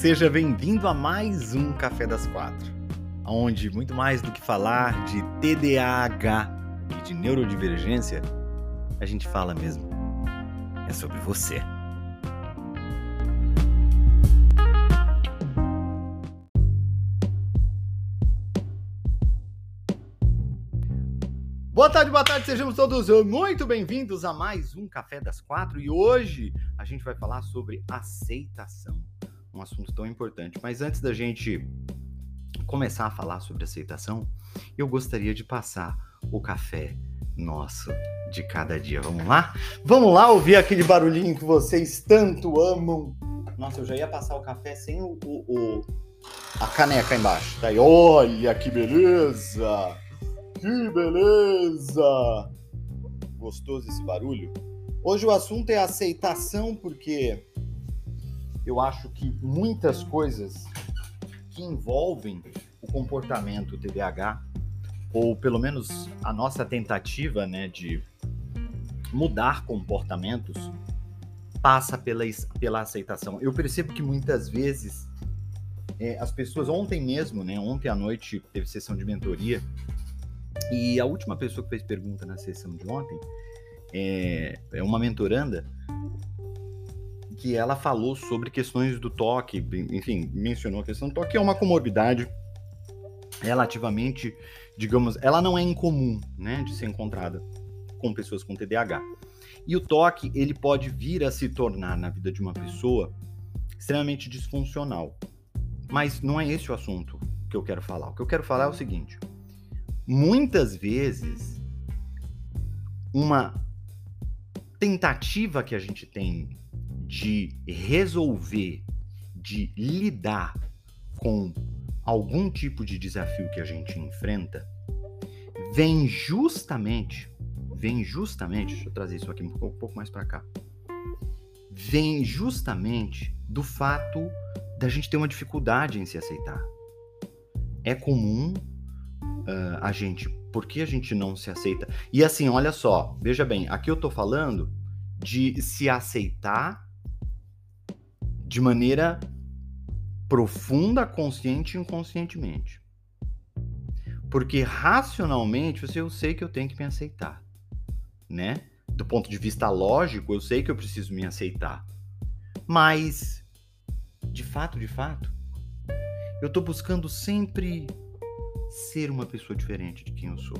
Seja bem-vindo a mais um Café das Quatro, onde muito mais do que falar de TDAH e de neurodivergência, a gente fala mesmo é sobre você. Boa tarde, boa tarde, sejamos todos muito bem-vindos a mais um Café das Quatro e hoje a gente vai falar sobre aceitação, um assunto tão importante. Mas antes da gente começar a falar sobre aceitação, eu gostaria de passar o café nosso de cada dia. Vamos lá? Vamos lá ouvir aquele barulhinho que vocês tanto amam. Nossa, eu já ia passar o café sem o, o, o a caneca embaixo. Tá aí, olha que beleza! Que beleza! Gostoso esse barulho? Hoje o assunto é aceitação, porque eu acho que muitas coisas que envolvem o comportamento TDAH, ou pelo menos a nossa tentativa né, de mudar comportamentos, passa pela, pela aceitação. Eu percebo que muitas vezes é, as pessoas, ontem mesmo, né, ontem à noite teve sessão de mentoria, e a última pessoa que fez pergunta na sessão de ontem é, é uma mentoranda que ela falou sobre questões do toque, enfim, mencionou a questão do toque, que é uma comorbidade relativamente, digamos, ela não é incomum, né, de ser encontrada com pessoas com TDAH. E o toque, ele pode vir a se tornar na vida de uma pessoa extremamente disfuncional. Mas não é esse o assunto que eu quero falar. O que eu quero falar é o seguinte: muitas vezes uma tentativa que a gente tem de resolver, de lidar com algum tipo de desafio que a gente enfrenta, vem justamente, vem justamente, deixa eu trazer isso aqui um pouco, um pouco mais para cá, vem justamente do fato da gente ter uma dificuldade em se aceitar. É comum uh, a gente, por que a gente não se aceita? E assim, olha só, veja bem, aqui eu tô falando de se aceitar de maneira profunda, consciente e inconscientemente. Porque racionalmente, eu sei que eu tenho que me aceitar, né? Do ponto de vista lógico, eu sei que eu preciso me aceitar. Mas, de fato, de fato, eu tô buscando sempre ser uma pessoa diferente de quem eu sou.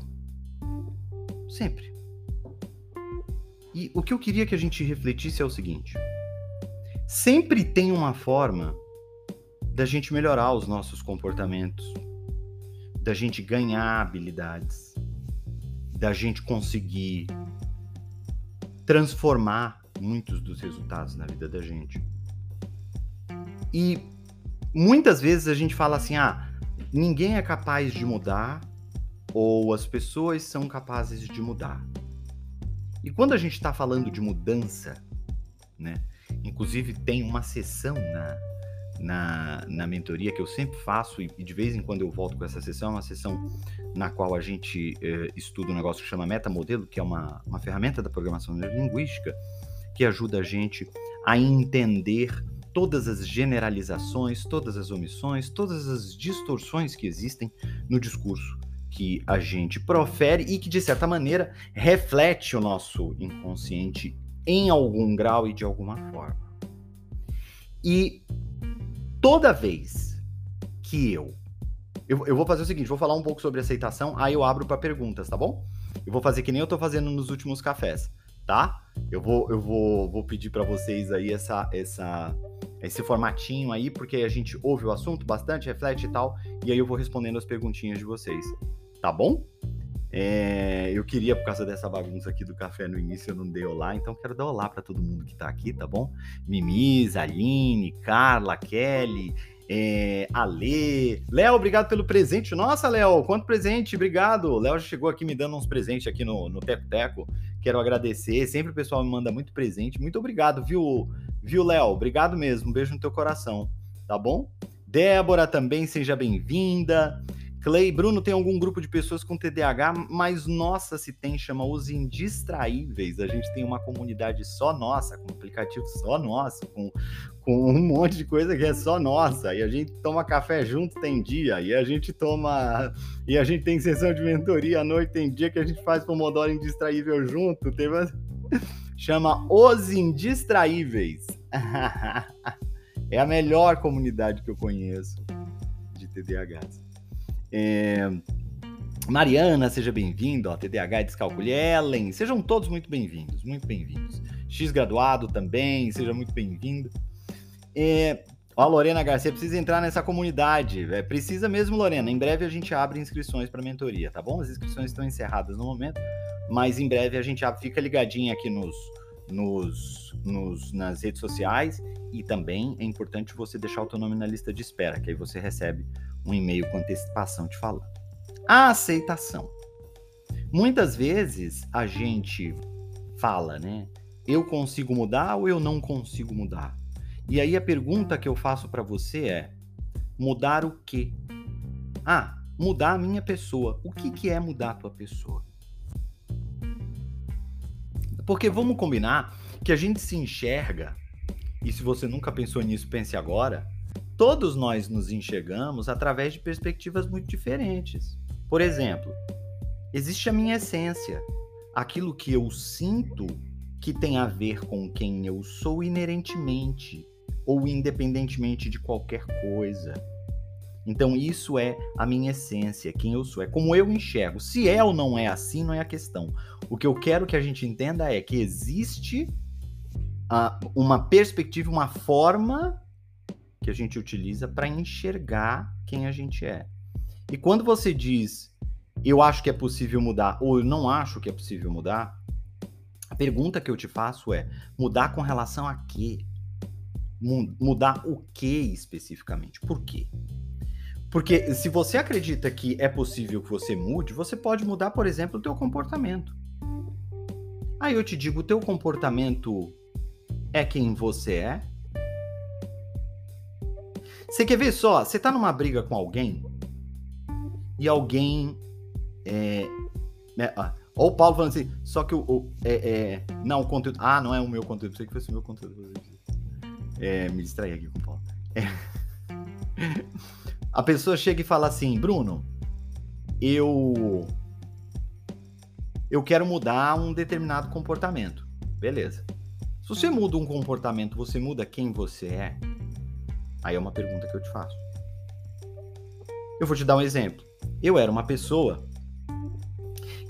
Sempre. E o que eu queria que a gente refletisse é o seguinte: sempre tem uma forma da gente melhorar os nossos comportamentos, da gente ganhar habilidades, da gente conseguir transformar muitos dos resultados na vida da gente. E muitas vezes a gente fala assim: ah, ninguém é capaz de mudar ou as pessoas são capazes de mudar. E quando a gente está falando de mudança, né? Inclusive tem uma sessão na, na, na mentoria que eu sempre faço e, de vez em quando eu volto com essa sessão, é uma sessão na qual a gente eh, estuda um negócio que chama metamodelo, que é uma, uma ferramenta da programação neurolinguística que ajuda a gente a entender todas as generalizações, todas as omissões, todas as distorções que existem no discurso que a gente profere e que, de certa maneira, reflete o nosso inconsciente em algum grau e de alguma forma. E toda vez que eu, eu. Eu, vou fazer o seguinte: vou falar um pouco sobre aceitação, aí eu abro para perguntas, tá bom? Eu vou fazer que nem eu tô fazendo nos últimos cafés, tá? Eu vou, eu vou, vou pedir para vocês aí essa, essa, esse formatinho aí, porque a gente ouve o assunto bastante, reflete e tal, e aí eu vou respondendo as perguntinhas de vocês tá bom? É, eu queria, por causa dessa bagunça aqui do café no início, eu não dei olá, então quero dar olá para todo mundo que tá aqui, tá bom? Mimis, Aline, Carla, Kelly, é, Ale. Léo, obrigado pelo presente. Nossa, Léo, quanto presente, obrigado. Léo já chegou aqui me dando uns presentes aqui no, no Teco Teco. Quero agradecer. Sempre o pessoal me manda muito presente. Muito obrigado, viu, viu, Léo? Obrigado mesmo. Um beijo no teu coração, tá bom? Débora também, seja bem-vinda. Clay, Bruno, tem algum grupo de pessoas com TDAH? Mas nossa, se tem, chama Os Indistraíveis. A gente tem uma comunidade só nossa, com um aplicativo só nosso, com, com um monte de coisa que é só nossa. E a gente toma café junto, tem dia. E a gente toma. E a gente tem sessão de mentoria à noite, tem dia que a gente faz Pomodoro Indistraível junto. Chama Os Indistraíveis. é a melhor comunidade que eu conheço de TDAHs. É... Mariana, seja bem-vindo, TDAH Descalcule Ellen, sejam todos muito bem-vindos, muito bem-vindos. X graduado também, seja muito bem-vindo. É... Ó, Lorena Garcia, precisa entrar nessa comunidade. É, precisa mesmo, Lorena. Em breve a gente abre inscrições para mentoria, tá bom? As inscrições estão encerradas no momento, mas em breve a gente abre. Fica ligadinho aqui nos, nos, nos, nas redes sociais e também é importante você deixar o teu nome na lista de espera, que aí você recebe um e-mail com antecipação te falando. A aceitação. Muitas vezes a gente fala, né? Eu consigo mudar ou eu não consigo mudar? E aí a pergunta que eu faço para você é: mudar o quê? Ah, mudar a minha pessoa. O que, que é mudar a tua pessoa? Porque vamos combinar que a gente se enxerga, e se você nunca pensou nisso, pense agora, todos nós nos enxergamos através de perspectivas muito diferentes. Por exemplo, existe a minha essência, aquilo que eu sinto que tem a ver com quem eu sou inerentemente ou independentemente de qualquer coisa. Então, isso é a minha essência, quem eu sou, é como eu enxergo. Se é ou não é assim, não é a questão. O que eu quero que a gente entenda é que existe uh, uma perspectiva, uma forma a gente utiliza para enxergar quem a gente é. E quando você diz eu acho que é possível mudar ou eu não acho que é possível mudar, a pergunta que eu te faço é: mudar com relação a quê? Mudar o que especificamente? Por quê? Porque se você acredita que é possível que você mude, você pode mudar, por exemplo, o teu comportamento. Aí eu te digo, o teu comportamento é quem você é? Você quer ver só? Você tá numa briga com alguém e alguém. É, né, ó, o Paulo falando assim, só que o. o é, é, não, o conteúdo. Ah, não é o meu conteúdo. Sei que fosse o meu conteúdo. É, me distraí aqui com o Paulo. É. A pessoa chega e fala assim, Bruno, eu. Eu quero mudar um determinado comportamento. Beleza. Se você muda um comportamento, você muda quem você é? Aí é uma pergunta que eu te faço. Eu vou te dar um exemplo. Eu era uma pessoa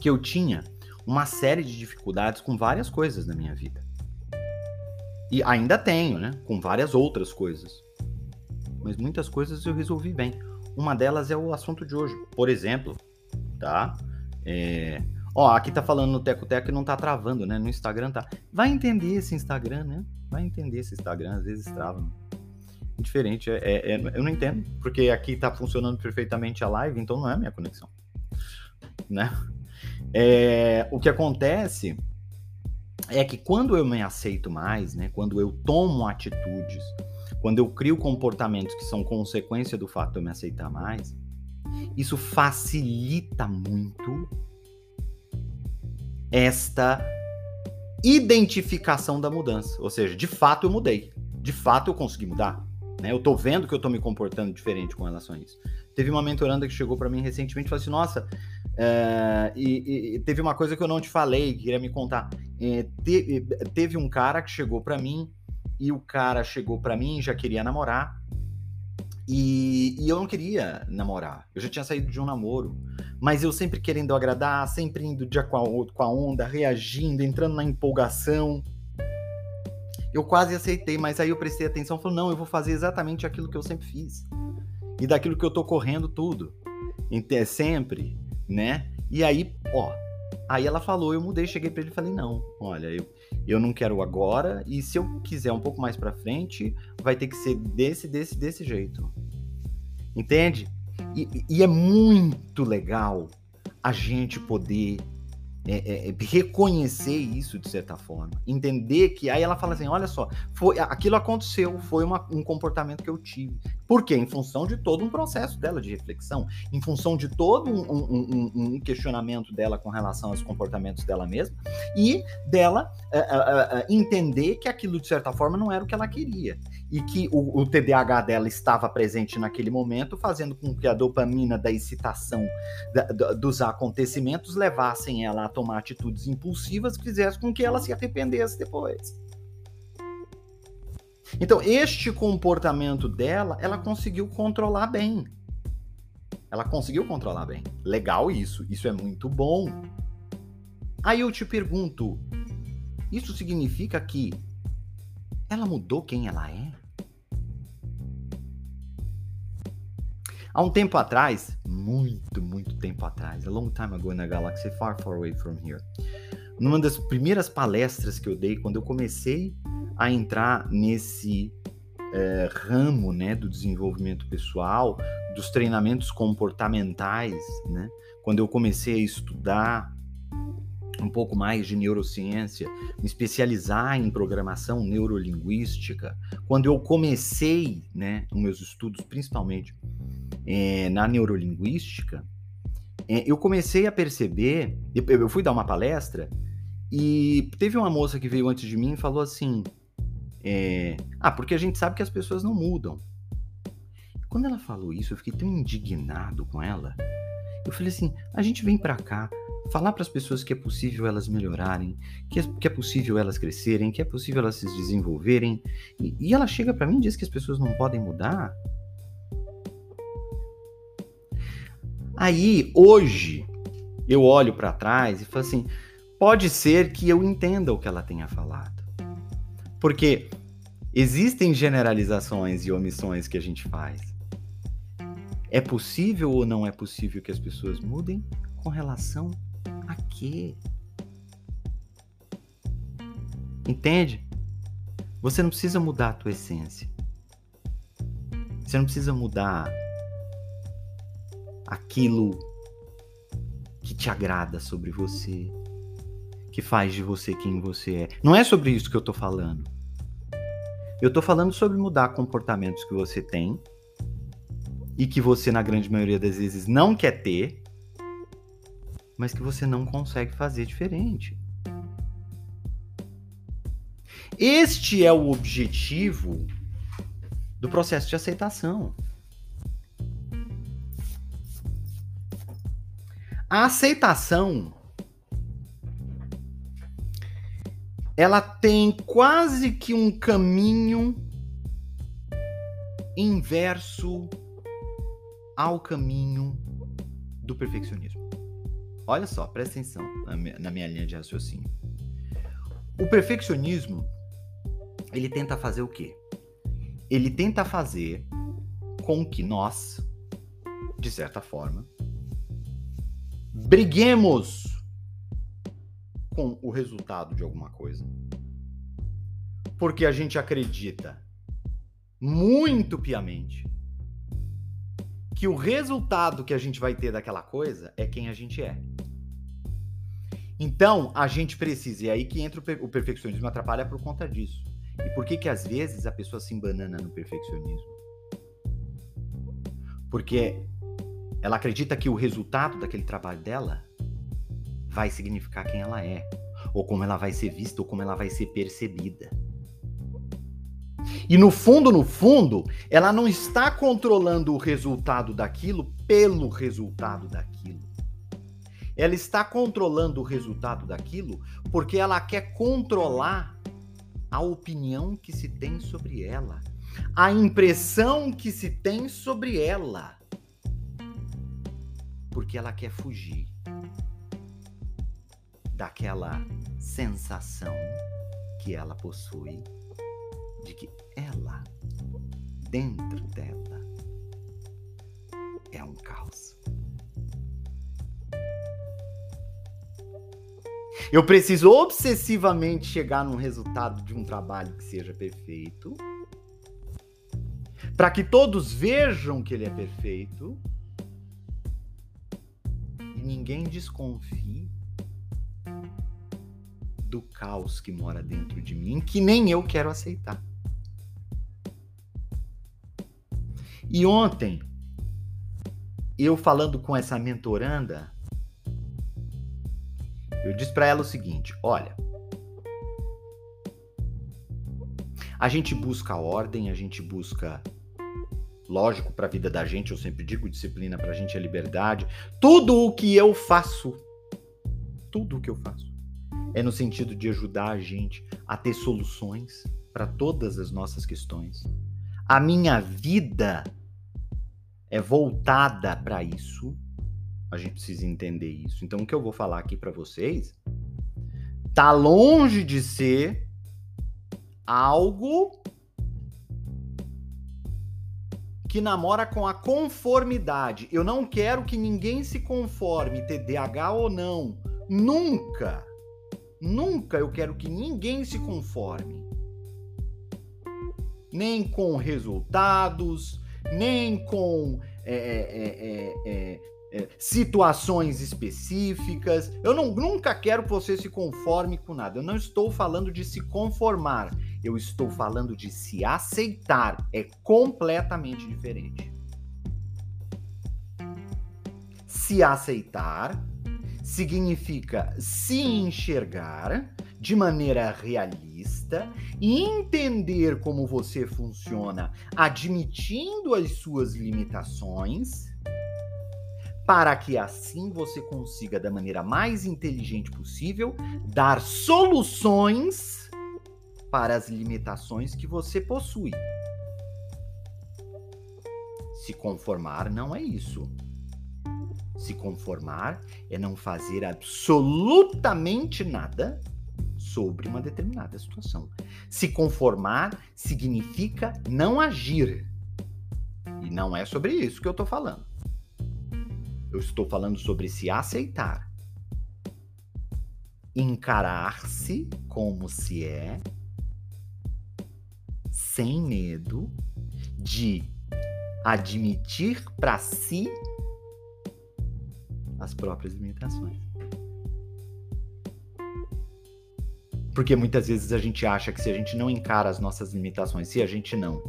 que eu tinha uma série de dificuldades com várias coisas na minha vida. E ainda tenho, né? Com várias outras coisas. Mas muitas coisas eu resolvi bem. Uma delas é o assunto de hoje. Por exemplo, tá? É... Ó, aqui tá falando no Teco Teco e não tá travando, né? No Instagram tá. Vai entender esse Instagram, né? Vai entender esse Instagram, às vezes trava diferente. É, é, é, eu não entendo, porque aqui está funcionando perfeitamente a live, então não é minha conexão. Né? É, o que acontece é que quando eu me aceito mais, né, quando eu tomo atitudes, quando eu crio comportamentos que são consequência do fato de eu me aceitar mais, isso facilita muito esta identificação da mudança. Ou seja, de fato eu mudei. De fato eu consegui mudar. Né? Eu tô vendo que eu tô me comportando diferente com relação a isso. Teve uma mentoranda que chegou para mim recentemente e falou assim: Nossa, é, e, e, teve uma coisa que eu não te falei, que queria me contar. É, te, teve um cara que chegou para mim e o cara chegou para mim já queria namorar. E, e, eu não queria namorar. Eu já tinha saído de um namoro. Mas eu sempre querendo agradar, sempre indo dia com com a onda, reagindo, entrando na empolgação eu quase aceitei, mas aí eu prestei atenção e falei, não, eu vou fazer exatamente aquilo que eu sempre fiz. E daquilo que eu tô correndo tudo. É sempre, né? E aí, ó, aí ela falou, eu mudei, cheguei para ele e falei, não, olha, eu, eu não quero agora, e se eu quiser um pouco mais para frente, vai ter que ser desse, desse, desse jeito. Entende? E, e é muito legal a gente poder é, é, é, reconhecer isso de certa forma, entender que aí ela fala assim, olha só, foi aquilo aconteceu, foi uma, um comportamento que eu tive, por quê? Em função de todo um processo dela de reflexão, em função de todo um, um, um questionamento dela com relação aos comportamentos dela mesma e dela uh, uh, uh, entender que aquilo de certa forma não era o que ela queria e que o, o, TDAH dela estava presente naquele momento, fazendo com que a dopamina da excitação da, da, dos acontecimentos levassem ela a tomar atitudes impulsivas que fizessem com que ela se arrependesse depois. Então, este comportamento dela, ela conseguiu controlar bem. Ela conseguiu controlar bem. Legal isso, isso é muito bom. Aí eu te pergunto, isso significa que ela mudou quem ela é? Há um tempo atrás, muito, muito tempo atrás, a long time ago in a galaxy far, far away from here, numa das primeiras palestras que eu dei, quando eu comecei a entrar nesse é, ramo né, do desenvolvimento pessoal, dos treinamentos comportamentais, né, quando eu comecei a estudar um pouco mais de neurociência, me especializar em programação neurolinguística, quando eu comecei, né, os meus estudos principalmente é, na neurolinguística, é, eu comecei a perceber, eu fui dar uma palestra e teve uma moça que veio antes de mim e falou assim, é, ah, porque a gente sabe que as pessoas não mudam. Quando ela falou isso, eu fiquei tão indignado com ela. Eu falei assim, a gente vem para cá falar para as pessoas que é possível elas melhorarem, que é, que é, possível elas crescerem, que é possível elas se desenvolverem. E, e ela chega para mim e diz que as pessoas não podem mudar. Aí, hoje, eu olho para trás e falo assim: pode ser que eu entenda o que ela tenha falado. Porque existem generalizações e omissões que a gente faz. É possível ou não é possível que as pessoas mudem com relação a quê? Entende? Você não precisa mudar a tua essência. Você não precisa mudar aquilo que te agrada sobre você, que faz de você quem você é. Não é sobre isso que eu tô falando. Eu tô falando sobre mudar comportamentos que você tem e que você, na grande maioria das vezes, não quer ter mas que você não consegue fazer diferente. Este é o objetivo do processo de aceitação. A aceitação ela tem quase que um caminho inverso ao caminho do perfeccionismo. Olha só, presta atenção na minha, linha de raciocínio. O perfeccionismo, ele tenta fazer o quê? Ele tenta fazer com que nós, de certa forma, briguemos com o resultado de alguma coisa. Porque a gente acredita muito piamente que o resultado que a gente vai ter daquela coisa é quem a gente é. Então, a gente precisa, e aí que entra o, perfeccionismo atrapalha por conta disso. E por que que às vezes a pessoa se embanana no perfeccionismo? Porque ela acredita que o resultado daquele trabalho dela vai significar quem ela é, ou como ela vai ser vista, ou como ela vai ser percebida. E no fundo, no fundo, ela não está controlando o resultado daquilo pelo resultado daquilo ela está controlando o resultado daquilo porque ela quer controlar a opinião que se tem sobre ela, a impressão que se tem sobre ela. Porque ela quer fugir daquela sensação que ela possui de que ela, dentro dela, é um caos. Eu preciso obsessivamente chegar num resultado de um trabalho que seja perfeito, para que todos vejam que ele é perfeito e ninguém desconfie do caos que mora dentro de mim, que nem eu quero aceitar. E ontem, eu falando com essa mentoranda, eu disse para ela o seguinte: olha, a gente busca ordem, a gente busca lógico para a vida da gente, eu sempre digo disciplina para a gente é liberdade. Tudo o que eu faço, tudo o que eu faço é no sentido de ajudar a gente a ter soluções para todas as nossas questões. A minha vida é voltada para isso. A gente precisa entender isso. Então, o que eu vou falar aqui para vocês tá longe de ser algo que namora com a conformidade. Eu não quero que ninguém se conforme, TDAH ou não. Nunca. Nunca eu quero que ninguém se conforme. Nem com resultados, nem com é, é, é, é, situações específicas. Eu não, nunca quero que você se conforme com nada. Eu não estou falando de se conformar. Eu estou falando de se aceitar. É completamente diferente. Se aceitar significa se enxergar de maneira realista e entender como você funciona, admitindo as suas limitações, para que assim você consiga, da maneira mais inteligente possível, dar soluções para as limitações que você possui. Se conformar não é isso. Se conformar é não fazer absolutamente nada sobre uma determinada situação. Se conformar significa não agir. E não é sobre isso que eu estou falando. Eu estou falando sobre se aceitar. Encarar-se como se é, sem medo de admitir para si as próprias limitações. Porque muitas vezes a gente acha que se a gente não encara as nossas limitações, se a gente não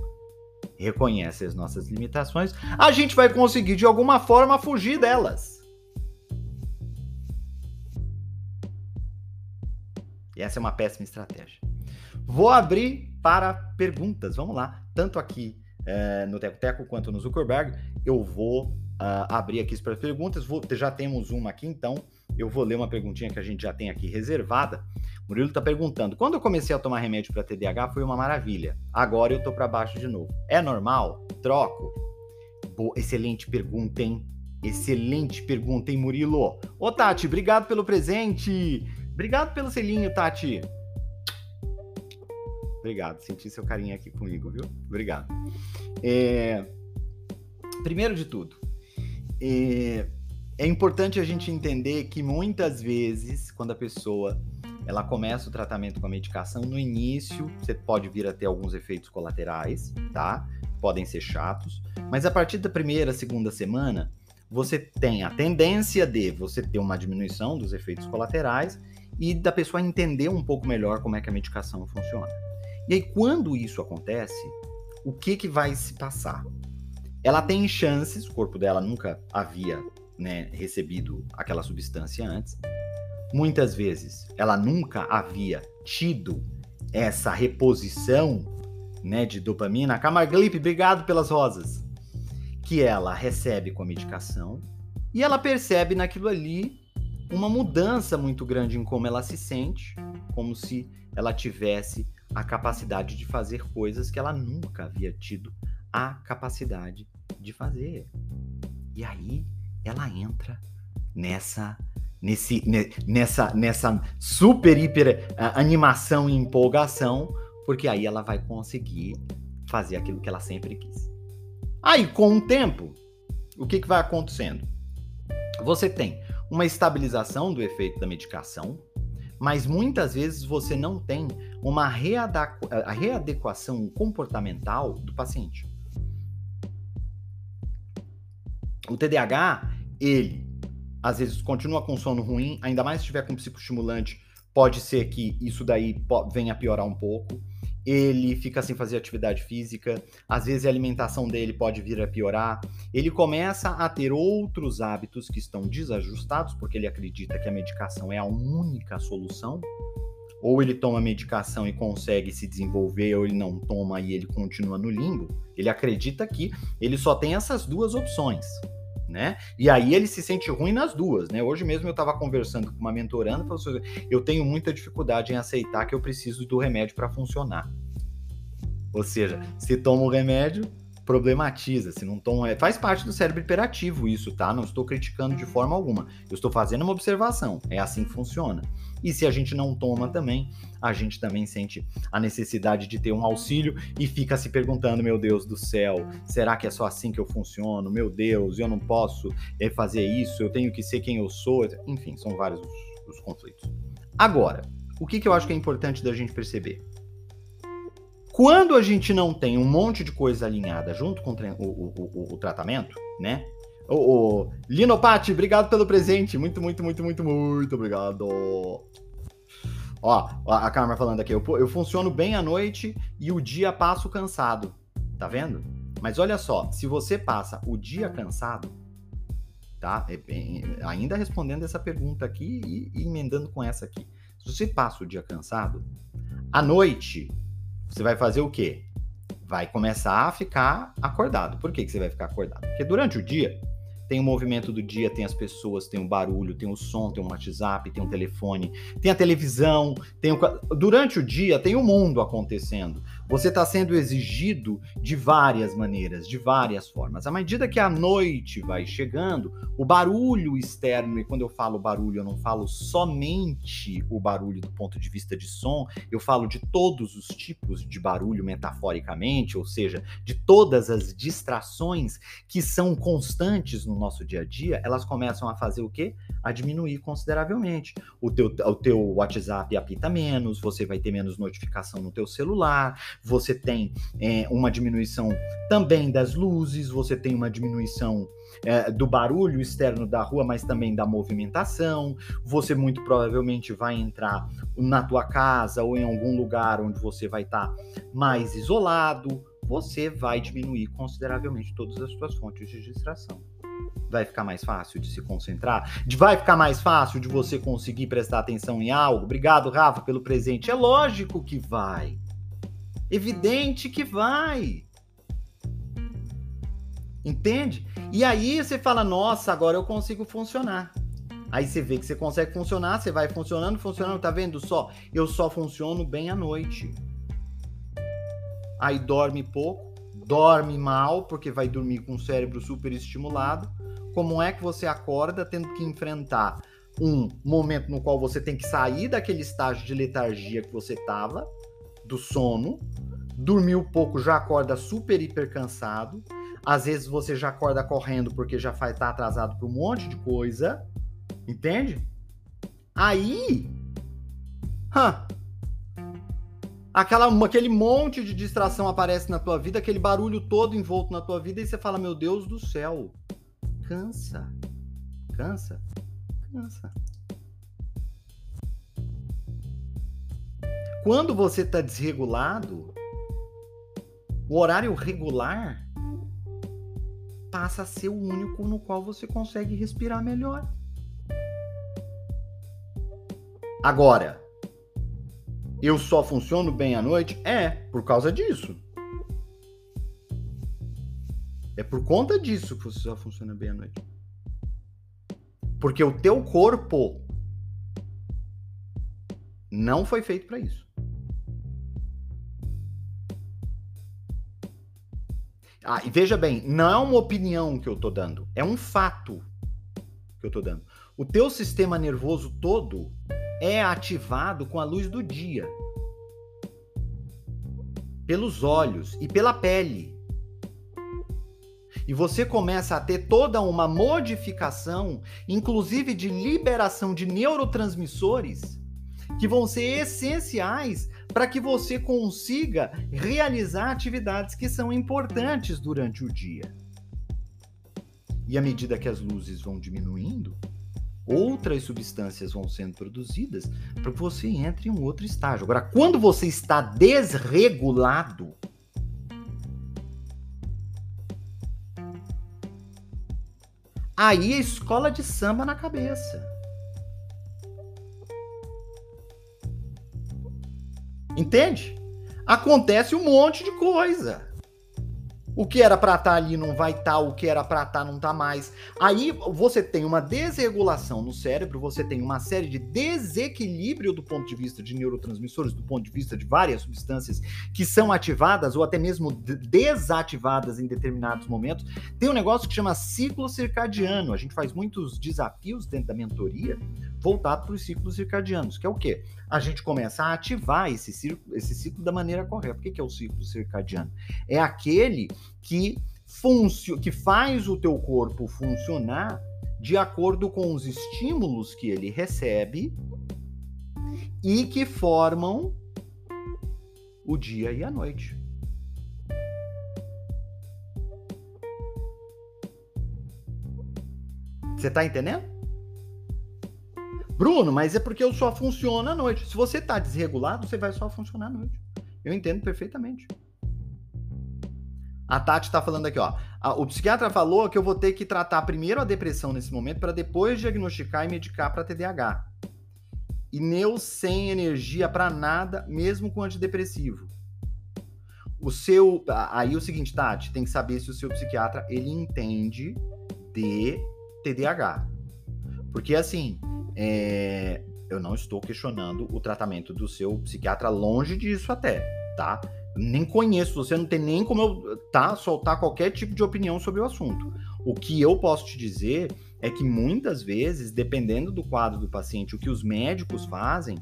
reconhece as nossas limitações, a gente vai conseguir de alguma forma fugir delas. E essa é uma péssima estratégia. Vou abrir para perguntas. Vamos lá. Tanto aqui é, no Teco Teco quanto no Zuckerberg, eu vou uh, abrir aqui para perguntas. Vou, já temos uma aqui, então eu vou ler uma perguntinha que a gente já tem aqui reservada. Murilo está perguntando: quando eu comecei a tomar remédio para TDAH foi uma maravilha. Agora eu tô para baixo de novo. É normal? Troco? Boa, excelente pergunta, hein? Excelente pergunta, hein, Murilo? Ô, Tati, obrigado pelo presente. Obrigado pelo selinho, Tati. Obrigado, senti seu carinho aqui comigo, viu? Obrigado. É... Primeiro de tudo, é, é importante a gente entender que muitas vezes, quando a pessoa ela começa o tratamento com a medicação, no início você pode vir a ter alguns efeitos colaterais, tá? Podem ser chatos, mas a partir da primeira, segunda semana, você tem a tendência de você ter uma diminuição dos efeitos colaterais e da pessoa entender um pouco melhor como é que a medicação funciona. E aí, quando isso acontece, o que, que vai se passar? Ela tem chances, o corpo dela nunca havia né, recebido aquela substância antes. Muitas vezes ela nunca havia tido essa reposição né, de dopamina. Camarglipe, obrigado pelas rosas. Que ela recebe com a medicação e ela percebe naquilo ali uma mudança muito grande em como ela se sente, como se ela tivesse a capacidade de fazer coisas que ela nunca havia tido a capacidade de fazer. E aí ela entra nessa nesse nessa nessa super hiper animação e empolgação, porque aí ela vai conseguir fazer aquilo que ela sempre quis. Aí com o tempo, o que, que vai acontecendo? Você tem uma estabilização do efeito da medicação, mas muitas vezes você não tem uma readequação comportamental do paciente. O TDAH, ele às vezes continua com sono ruim, ainda mais se tiver com psicoestimulante pode ser que isso daí venha a piorar um pouco. Ele fica sem fazer atividade física, às vezes a alimentação dele pode vir a piorar. Ele começa a ter outros hábitos que estão desajustados, porque ele acredita que a medicação é a única solução. Ou ele toma medicação e consegue se desenvolver, ou ele não toma e ele continua no limbo. Ele acredita que ele só tem essas duas opções né? E aí ele se sente ruim nas duas, né? Hoje mesmo eu estava conversando com uma mentoranda, falou assim, eu tenho muita dificuldade em aceitar que eu preciso do remédio para funcionar. Ou seja, se toma o remédio, problematiza, se não toma, é, faz parte do cérebro hiperativo isso, tá? Não estou criticando de forma alguma. Eu estou fazendo uma observação. É assim que funciona. E se a gente não toma também, a gente também sente a necessidade de ter um auxílio e fica se perguntando: meu Deus do céu, será que é só assim que eu funciono? Meu Deus, eu não posso eh, fazer isso, eu tenho que ser quem eu sou. Enfim, são vários os, os conflitos. Agora, o que, que eu acho que é importante da gente perceber? Quando a gente não tem um monte de coisa alinhada junto com o, o, o, o tratamento, né? O, o Linopati, obrigado pelo presente. Muito, muito, muito, muito, muito obrigado. Ó, a Carmen falando aqui, eu, eu funciono bem à noite e o dia passo cansado. Tá vendo? Mas olha só, se você passa o dia cansado, tá? É ainda respondendo essa pergunta aqui e, e emendando com essa aqui. Se você passa o dia cansado, à noite você vai fazer o quê? Vai começar a ficar acordado. Por que, que você vai ficar acordado? Porque durante o dia tem o movimento do dia, tem as pessoas, tem o barulho, tem o som, tem o WhatsApp, tem o telefone, tem a televisão, tem o... durante o dia tem o mundo acontecendo. Você está sendo exigido de várias maneiras, de várias formas. À medida que a noite vai chegando, o barulho externo, e quando eu falo barulho, eu não falo somente o barulho do ponto de vista de som, eu falo de todos os tipos de barulho metaforicamente, ou seja, de todas as distrações que são constantes no nosso dia a dia, elas começam a fazer o quê? A diminuir consideravelmente. O teu, o teu WhatsApp apita menos, você vai ter menos notificação no teu celular, você tem é, uma diminuição também das luzes, você tem uma diminuição é, do barulho externo da rua, mas também da movimentação. Você muito provavelmente vai entrar na tua casa ou em algum lugar onde você vai estar tá mais isolado. Você vai diminuir consideravelmente todas as suas fontes de distração vai ficar mais fácil de se concentrar? De vai ficar mais fácil de você conseguir prestar atenção em algo? Obrigado, Rafa, pelo presente. É lógico que vai. Evidente que vai. Entende? E aí você fala: "Nossa, agora eu consigo funcionar". Aí você vê que você consegue funcionar, você vai funcionando, funcionando, tá vendo só? Eu só funciono bem à noite. Aí dorme pouco, dorme mal, porque vai dormir com o cérebro super estimulado. Como é que você acorda tendo que enfrentar um momento no qual você tem que sair daquele estágio de letargia que você tava, do sono, dormiu pouco, já acorda super hiper cansado. Às vezes você já acorda correndo porque já vai estar tá atrasado por um monte de coisa. Entende? Aí. Hã, aquela, aquele monte de distração aparece na tua vida, aquele barulho todo envolto na tua vida, e você fala: Meu Deus do céu, cansa. Cansa. Cansa. Quando você está desregulado, o horário regular passa a ser o único no qual você consegue respirar melhor. Agora, eu só funciono bem à noite? É, por causa disso. É por conta disso que você só funciona bem à noite. Porque o teu corpo não foi feito para isso. Ah, e veja bem, não é uma opinião que eu tô dando, é um fato que eu tô dando. O teu sistema nervoso todo é ativado com a luz do dia, pelos olhos e pela pele. E você começa a ter toda uma modificação, inclusive de liberação de neurotransmissores, que vão ser essenciais para que você consiga realizar atividades que são importantes durante o dia. E à medida que as luzes vão diminuindo, outras substâncias vão sendo produzidas para que você entre em um outro estágio. Agora, quando você está desregulado, aí é escola de samba na cabeça. Entende? Acontece um monte de coisa. O que era para estar tá ali não vai estar, tá, o que era para estar tá não tá mais. Aí você tem uma desregulação no cérebro, você tem uma série de desequilíbrio do ponto de vista de neurotransmissores, do ponto de vista de várias substâncias que são ativadas ou até mesmo desativadas em determinados momentos. Tem um negócio que chama ciclo circadiano. A gente faz muitos desafios dentro da mentoria voltado para os ciclos circadianos, que é o quê? A gente começa a ativar esse ciclo, esse ciclo da maneira correta. O que é o ciclo circadiano? É aquele que, que faz o teu corpo funcionar de acordo com os estímulos que ele recebe e que formam o dia e a noite. Você está entendendo? Bruno, mas é porque eu só funciono à noite. Se você está desregulado, você vai só funcionar à noite. Eu entendo perfeitamente. A Tati está falando aqui, ó. O psiquiatra falou que eu vou ter que tratar primeiro a depressão nesse momento para depois diagnosticar e medicar para TDAH. E Neu sem energia para nada, mesmo com antidepressivo. O seu, aí o seguinte, Tati, tem que saber se o seu psiquiatra ele entende de TDAH. Porque assim, é, eu não estou questionando o tratamento do seu psiquiatra, longe disso até, tá? Nem conheço, você não tem nem como eu tá, soltar qualquer tipo de opinião sobre o assunto. O que eu posso te dizer é que muitas vezes, dependendo do quadro do paciente, o que os médicos fazem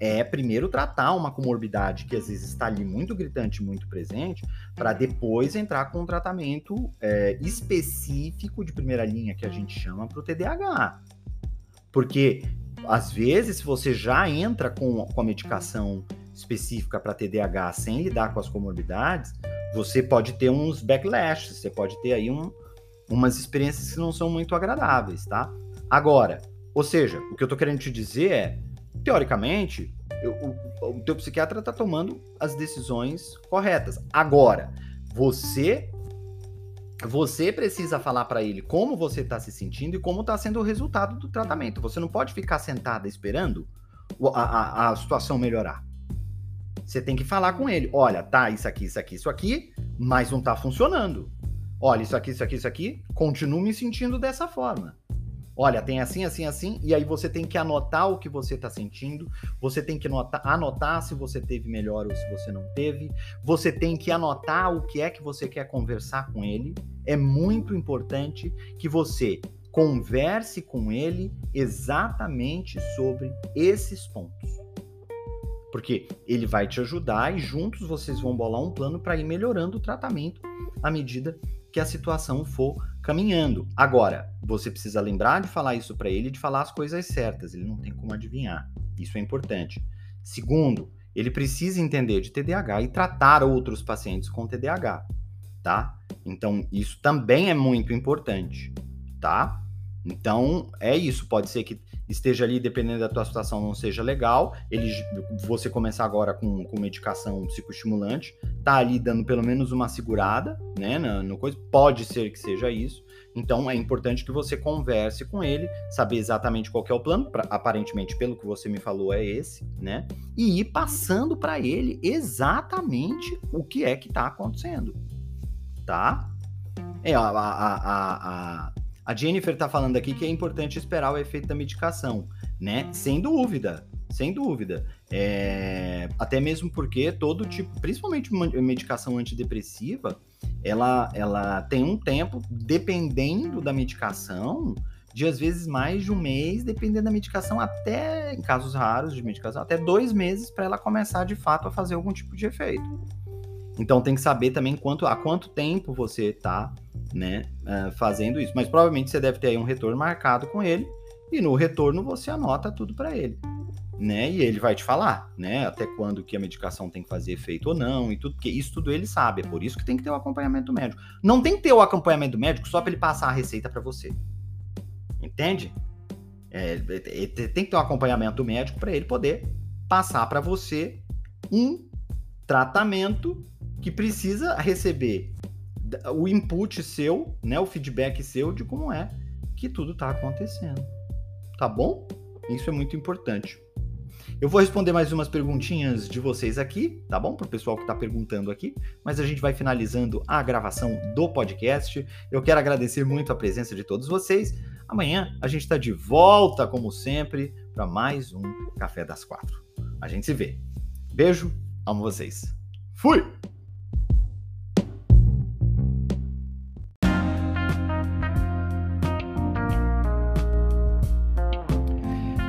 é primeiro tratar uma comorbidade que às vezes está ali muito gritante, muito presente, para depois entrar com um tratamento é, específico de primeira linha que a gente chama para o TDAH. Porque, às vezes, se você já entra com, com a medicação específica para TDAH sem lidar com as comorbidades, você pode ter uns backlashes, você pode ter aí um, umas experiências que não são muito agradáveis, tá? Agora, ou seja, o que eu estou querendo te dizer é, teoricamente, eu, o, o teu psiquiatra está tomando as decisões corretas. Agora, você você precisa falar para ele como você está se sentindo e como está sendo o resultado do tratamento. Você não pode ficar sentada esperando a, a, a, situação melhorar. Você tem que falar com ele. Olha, tá, isso aqui, isso aqui, isso aqui, mas não está funcionando. Olha, isso aqui, isso aqui, isso aqui, continuo me sentindo dessa forma. Olha, tem assim, assim, assim, e aí você tem que anotar o que você está sentindo, você tem que anotar se você teve melhor ou se você não teve, você tem que anotar o que é que você quer conversar com ele. É muito importante que você converse com ele exatamente sobre esses pontos. Porque ele vai te ajudar e juntos vocês vão bolar um plano para ir melhorando o tratamento à medida que a situação for caminhando. Agora, você precisa lembrar de falar isso para ele, de falar as coisas certas. Ele não tem como adivinhar. Isso é importante. Segundo, ele precisa entender de TDAH e tratar outros pacientes com TDAH, tá? Então, isso também é muito importante, tá? Então, é isso. Pode ser que esteja ali, dependendo da tua situação, não seja legal. Ele, você começar agora com, com medicação psicoestimulante, tá ali dando pelo menos uma segurada, né, no, no coisa. Pode ser que seja isso. Então, é importante que você converse com ele, saber exatamente qual é o plano. Pra, aparentemente, pelo que você me falou, é esse, né? E ir passando para ele exatamente o que é que tá acontecendo, tá? É, a, a, a, a a Jennifer está falando aqui que é importante esperar o efeito da medicação, né? Sem dúvida, sem dúvida. É... Até mesmo porque todo tipo, principalmente medicação antidepressiva, ela, ela tem um tempo, dependendo da medicação, de às vezes mais de um mês, dependendo da medicação, até, em casos raros de medicação, até dois meses para ela começar de fato a fazer algum tipo de efeito. Então tem que saber também quanto, há quanto tempo você está né, uh, fazendo isso. Mas provavelmente você deve ter aí um retorno marcado com ele e no retorno você anota tudo para ele, né? E ele vai te falar, né, até quando que a medicação tem que fazer efeito ou não e tudo, porque isso tudo ele sabe. É por isso que tem que ter o acompanhamento médico. Não tem que ter o acompanhamento médico só para ele passar a receita para você. Entende? É, é, é tem que ter um acompanhamento médico para ele poder passar para você um tratamento que precisa receber o input seu, né, o feedback seu de como é que tudo está acontecendo. Tá bom? Isso é muito importante. Eu vou responder mais umas perguntinhas de vocês aqui, tá bom? Para o pessoal que está perguntando aqui, mas a gente vai finalizando a gravação do podcast. Eu quero agradecer muito a presença de todos vocês. Amanhã a gente está de volta, como sempre, para mais um Café das Quatro. A gente se vê. Beijo, amo vocês. Fui!